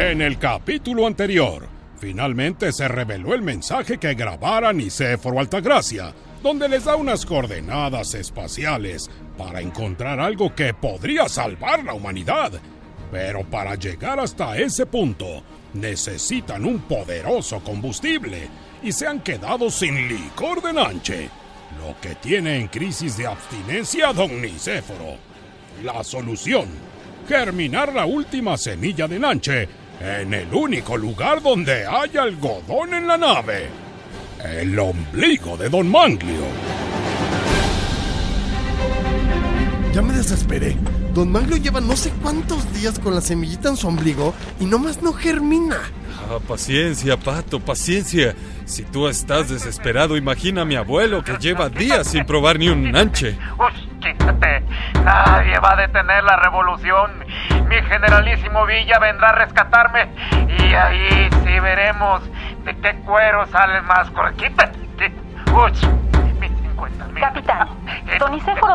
En el capítulo anterior, finalmente se reveló el mensaje que grabara Nicéforo Altagracia, donde les da unas coordenadas espaciales para encontrar algo que podría salvar la humanidad. Pero para llegar hasta ese punto, necesitan un poderoso combustible y se han quedado sin licor de Nanche, lo que tiene en crisis de abstinencia Don Nicéforo. La solución, germinar la última semilla de Nanche en el único lugar donde hay algodón en la nave, el ombligo de Don Manglio. Ya me desesperé. Don Manglio lleva no sé cuántos días con la semillita en su ombligo y nomás no germina. Ah, paciencia, Pato, paciencia. Si tú estás desesperado, imagina a mi abuelo que lleva días sin probar ni un nanche. Quítate. Nadie va a detener la revolución. Mi generalísimo Villa vendrá a rescatarme y ahí sí veremos de qué cuero sale más. Quítate. Uy, mis 50 mil. Capitán, Eh,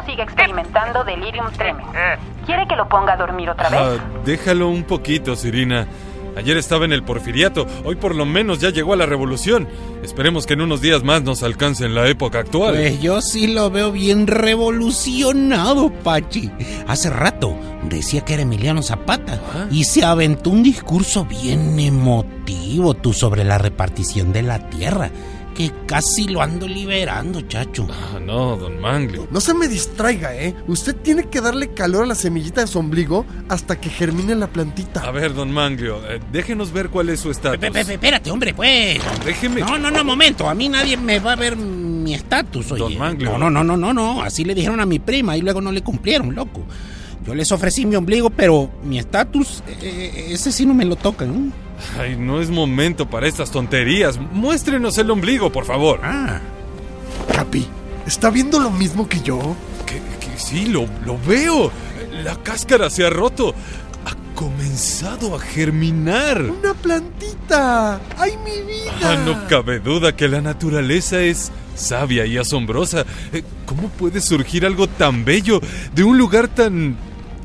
sigue experimentando delirium tremens. eh, ¿Quiere que lo ponga a dormir otra vez? Ah, déjalo un poquito, Sirina. Ayer estaba en el porfiriato, hoy por lo menos ya llegó a la revolución. Esperemos que en unos días más nos alcance en la época actual. Pues yo sí lo veo bien revolucionado, Pachi. Hace rato decía que era Emiliano Zapata Ah. y se aventó un discurso bien emotivo tú sobre la repartición de la tierra, que casi lo ando liberando, chacho. Ah, no, don Manglio. No se me distraiga, ¿eh? Usted tiene que darle calor a la semillita de su ombligo hasta que germine la plantita. A ver, don Manglio, eh, déjenos ver cuál es su estatus. Espérate, hombre, pues. Déjeme. No, no, no, momento. A mí nadie me va a ver mi estatus, oye. Don Manglio. No, no, no, no, no, no. Así le dijeron a mi prima y luego no le cumplieron, loco. Yo les ofrecí mi ombligo, pero mi estatus, eh, ese sí no me lo tocan. ¿no? Ay, no es momento para estas tonterías. Muéstrenos el ombligo, por favor. Ah, Capi, ¿está viendo lo mismo que yo? Que, que sí, lo, lo veo. La cáscara se ha roto. Ha comenzado a germinar. ¡Una plantita! ¡Ay, mi vida! Ah, no cabe duda que la naturaleza es sabia y asombrosa. Eh, ¿Cómo puede surgir algo tan bello de un lugar tan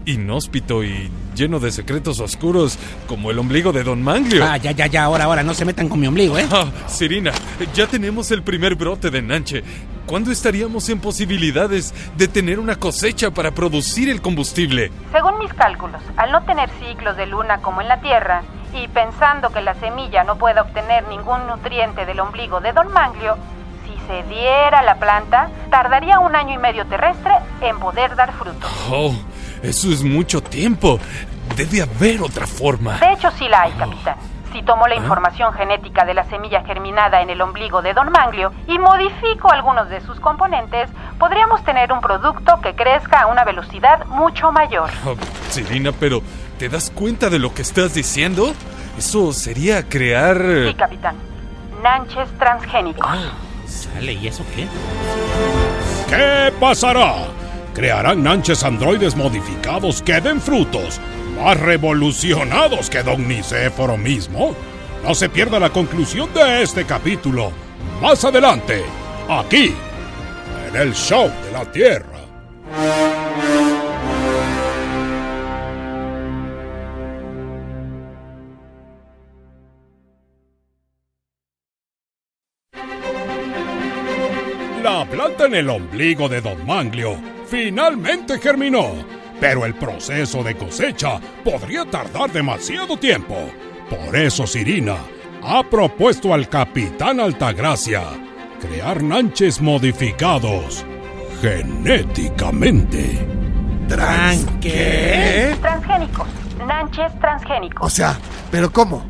inhóspito y lleno de secretos oscuros como el ombligo de Don Manglio? ah, ya, ya, ya, ahora, ahora, no se metan con mi ombligo, ¿eh? Ah, Sirina, ya tenemos el primer brote de Nanche. ¿Cuándo estaríamos en posibilidades de tener una cosecha para producir el combustible? Según mis cálculos, al no tener ciclos de luna como en la Tierra, y pensando que la semilla no puede obtener ningún nutriente del ombligo de Don Manglio, si se diera la planta, tardaría un año y medio terrestre en poder dar fruto. Oh, eso es mucho tiempo. Debe haber otra forma. De hecho, sí la hay, capitán. Si tomo la información genética de la semilla germinada en el ombligo de Don Manglio y modifico algunos de sus componentes, podríamos tener un producto que crezca a una velocidad mucho mayor. Oh, Sirina, pero ¿te das cuenta de lo que estás diciendo? Eso sería crear... Sí, capitán. Nanches transgénicos. Sale, ¿y eso qué? ¿Qué pasará? ¿Crearán nanches androides modificados que den frutos más revolucionados que Don Nicéforo mismo? No se pierda la conclusión de este capítulo más adelante, aquí, en el Show de la Tierra. La planta en el ombligo de Don Manglio finalmente germinó, pero el proceso de cosecha podría tardar demasiado tiempo. Por eso Sirina ha propuesto al capitán Altagracia crear nanches modificados genéticamente. ¿Qué? Transgénicos. Nanches transgénicos. O sea, ¿pero cómo?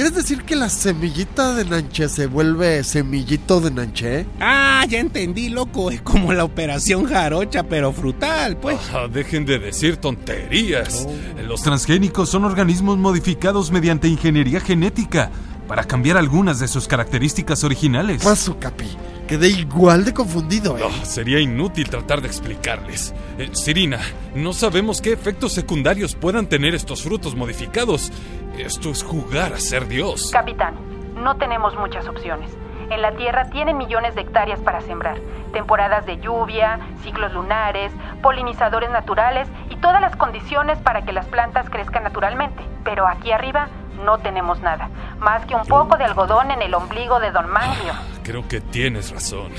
¿Quieres decir que la semillita de Nanche se vuelve semillito de Nanche? Ah, ya entendí, loco. Es como la operación jarocha, pero frutal, pues. Ah, dejen de decir tonterías. Los Transgénicos son organismos modificados mediante ingeniería genética para cambiar algunas de sus características originales. Paso, Capi. Quedé igual de confundido, ¿eh? Ah, sería inútil tratar de explicarles. Eh, Sirina, no sabemos qué efectos secundarios puedan tener estos frutos modificados. Esto es jugar a ser Dios. Capitán, no tenemos muchas opciones. En la Tierra tienen millones de hectáreas para sembrar, temporadas de lluvia, ciclos lunares, polinizadores naturales y todas las condiciones para que las plantas crezcan naturalmente. Pero aquí arriba no tenemos nada, más que un poco de algodón en el ombligo de don Manglio. Creo que tienes razón.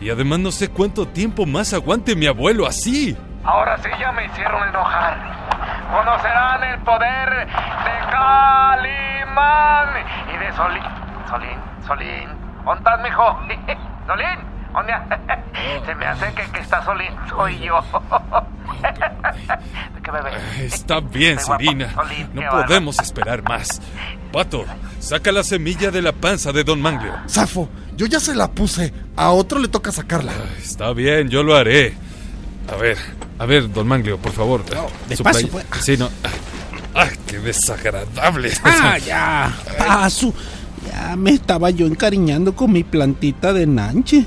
Y además no sé cuánto tiempo más aguante mi abuelo así. Ahora sí ya me hicieron enojar. Conocerán el poder de Calimán y de Solín. Solín, Solín. ¿Dónde estás, mijo? Solín, ¿dónde? Se me hace que, que está Solín, soy yo. ¿Qué bebé? Está bien. Solín, No podemos esperar más. Pato, saca la semilla de la panza de Don Manglio. Zafo, yo ya se la puse. A otro le toca sacarla. Está bien, yo lo haré. A ver, a ver, Don Manglio, por favor. Su despacio, pues. Sí, no. ¡Ah, qué desagradable! Ah, ya. Paso. Ya me estaba yo encariñando con mi plantita de nanche.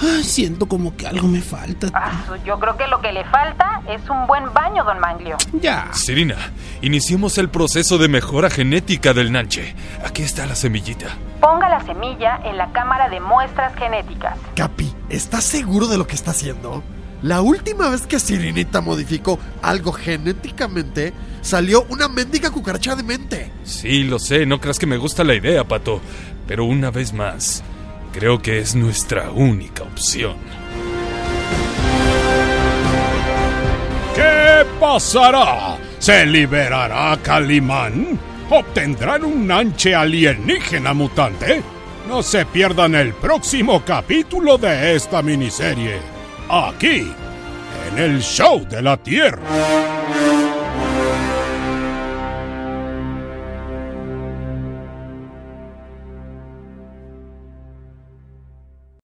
Ay, siento como que algo me falta. Ah, yo creo que lo que le falta es un buen baño, don Manglio. Ya. Sirina, iniciemos el proceso de mejora genética del Nanche. Aquí está la semillita. Ponga la semilla en la cámara de muestras genéticas. Capi, ¿estás seguro de lo que está haciendo? La última vez que Sirinita modificó algo genéticamente, salió una mendiga cucaracha de mente. Sí, lo sé, no creas que me gusta la idea, Pato. Pero una vez más, creo que es nuestra única opción. ¿Qué pasará? ¿Se liberará Calimán? ¿Obtendrán un nanche alienígena mutante? No se pierdan el próximo capítulo de esta miniserie. Aquí, en el Show de la Tierra.